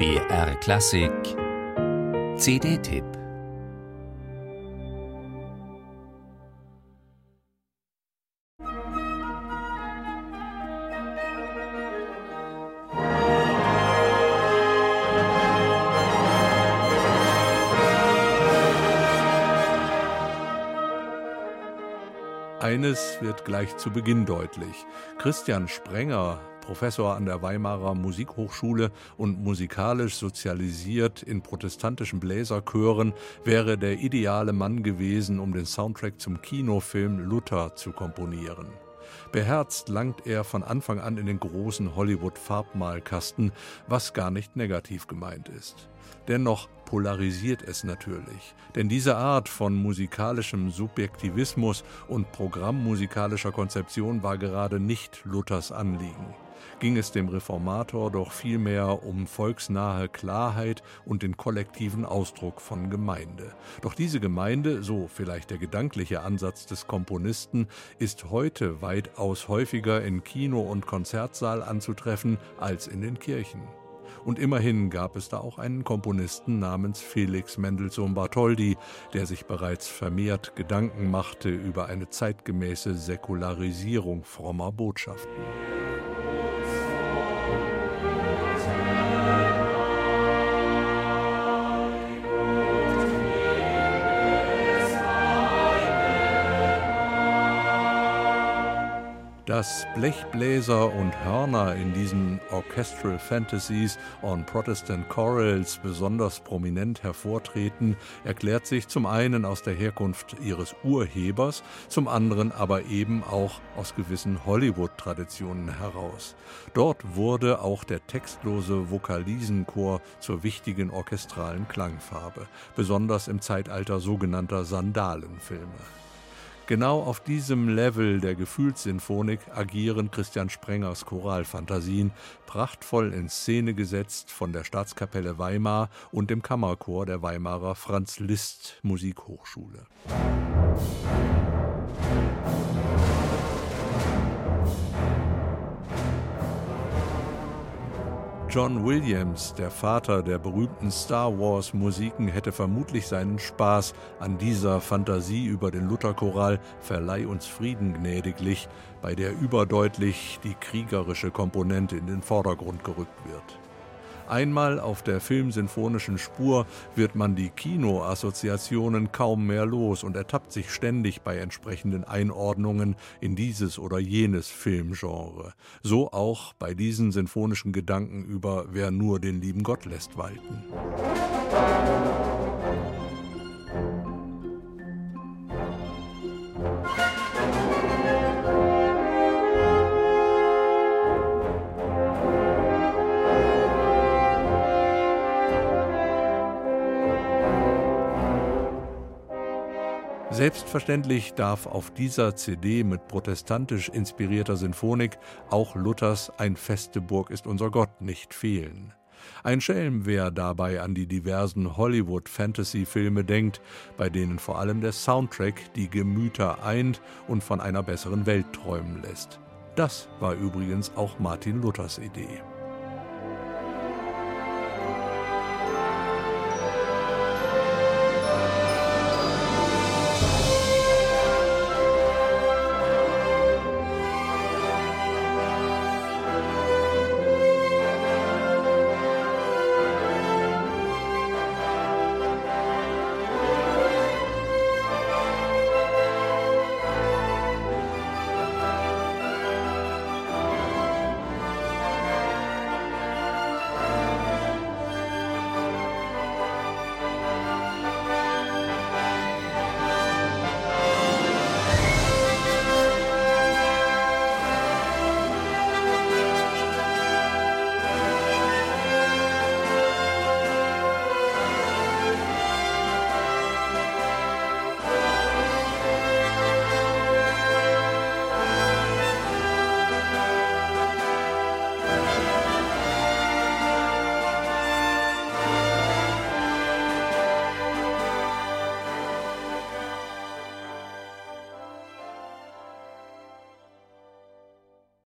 BR Klassik CD-Tipp Eines wird gleich zu Beginn deutlich. Christian Sprenger, Professor an der Weimarer Musikhochschule und musikalisch sozialisiert in protestantischen Bläserchören, wäre der ideale Mann gewesen, um den Soundtrack zum Kinofilm Luther zu komponieren. Beherzt langt er von Anfang an in den großen Hollywood-Farbmalkasten, was gar nicht negativ gemeint ist. Dennoch polarisiert es natürlich, denn diese Art von musikalischem Subjektivismus und programmmusikalischer Konzeption war gerade nicht Luthers Anliegen ging es dem Reformator doch vielmehr um volksnahe Klarheit und den kollektiven Ausdruck von Gemeinde. Doch diese Gemeinde, so vielleicht der gedankliche Ansatz des Komponisten, ist heute weitaus häufiger in Kino- und Konzertsaal anzutreffen als in den Kirchen. Und immerhin gab es da auch einen Komponisten namens Felix Mendelssohn Bartholdy, der sich bereits vermehrt Gedanken machte über eine zeitgemäße Säkularisierung frommer Botschaften. Dass Blechbläser und Hörner in diesen Orchestral Fantasies on Protestant Chorals besonders prominent hervortreten, erklärt sich zum einen aus der Herkunft ihres Urhebers, zum anderen aber eben auch aus gewissen Hollywood-Traditionen heraus. Dort wurde auch der textlose Vokalisenchor zur wichtigen orchestralen Klangfarbe, besonders im Zeitalter sogenannter Sandalenfilme. Genau auf diesem Level der Gefühlssinfonik agieren Christian Sprengers Choralfantasien, prachtvoll in Szene gesetzt von der Staatskapelle Weimar und dem Kammerchor der Weimarer Franz Liszt Musikhochschule. John Williams, der Vater der berühmten Star Wars Musiken, hätte vermutlich seinen Spaß an dieser Fantasie über den Lutherchoral Verleih uns Frieden gnädiglich, bei der überdeutlich die kriegerische Komponente in den Vordergrund gerückt wird. Einmal auf der filmsinfonischen Spur wird man die Kinoassoziationen kaum mehr los und ertappt sich ständig bei entsprechenden Einordnungen in dieses oder jenes Filmgenre. So auch bei diesen sinfonischen Gedanken über Wer nur den lieben Gott lässt walten. Selbstverständlich darf auf dieser CD mit protestantisch inspirierter Sinfonik auch Luthers Ein feste Burg ist unser Gott nicht fehlen. Ein Schelm, wer dabei an die diversen Hollywood-Fantasy-Filme denkt, bei denen vor allem der Soundtrack die Gemüter eint und von einer besseren Welt träumen lässt. Das war übrigens auch Martin Luthers Idee.